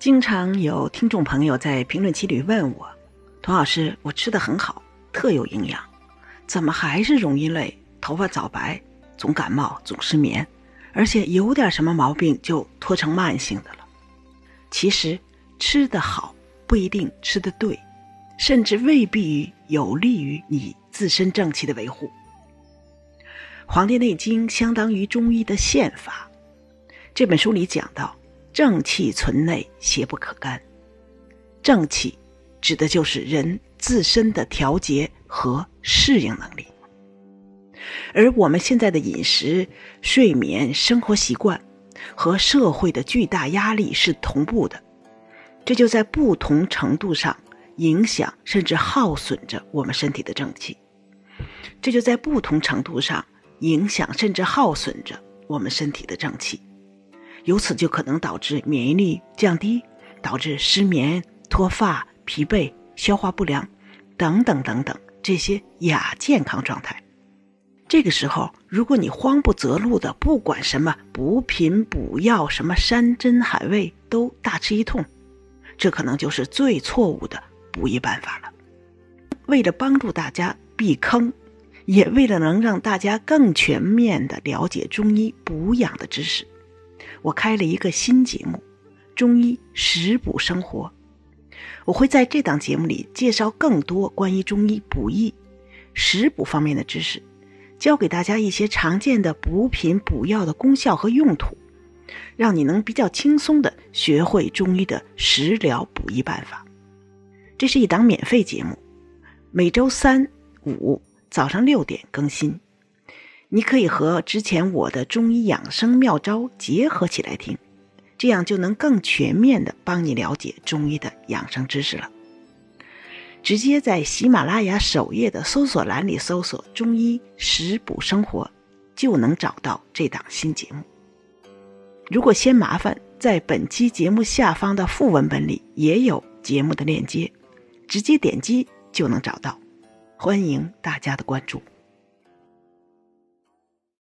经常有听众朋友在评论区里问我：“童老师，我吃的很好，特有营养，怎么还是容易累、头发早白、总感冒、总失眠，而且有点什么毛病就拖成慢性的了？”其实，吃得好不一定吃得对，甚至未必有利于你自身正气的维护。《黄帝内经》相当于中医的宪法，这本书里讲到。正气存内，邪不可干。正气指的就是人自身的调节和适应能力。而我们现在的饮食、睡眠、生活习惯和社会的巨大压力是同步的，这就在不同程度上影响甚至耗损着我们身体的正气。这就在不同程度上影响甚至耗损着我们身体的正气。由此就可能导致免疫力降低，导致失眠、脱发、疲惫、消化不良等等等等这些亚健康状态。这个时候，如果你慌不择路的，不管什么补品补药，什么山珍海味都大吃一通，这可能就是最错误的补益办法了。为了帮助大家避坑，也为了能让大家更全面的了解中医补养的知识。我开了一个新节目《中医食补生活》，我会在这档节目里介绍更多关于中医补益、食补方面的知识，教给大家一些常见的补品补药的功效和用途，让你能比较轻松的学会中医的食疗补益办法。这是一档免费节目，每周三、五早上六点更新。你可以和之前我的中医养生妙招结合起来听，这样就能更全面的帮你了解中医的养生知识了。直接在喜马拉雅首页的搜索栏里搜索“中医食补生活”，就能找到这档新节目。如果嫌麻烦，在本期节目下方的副文本里也有节目的链接，直接点击就能找到。欢迎大家的关注。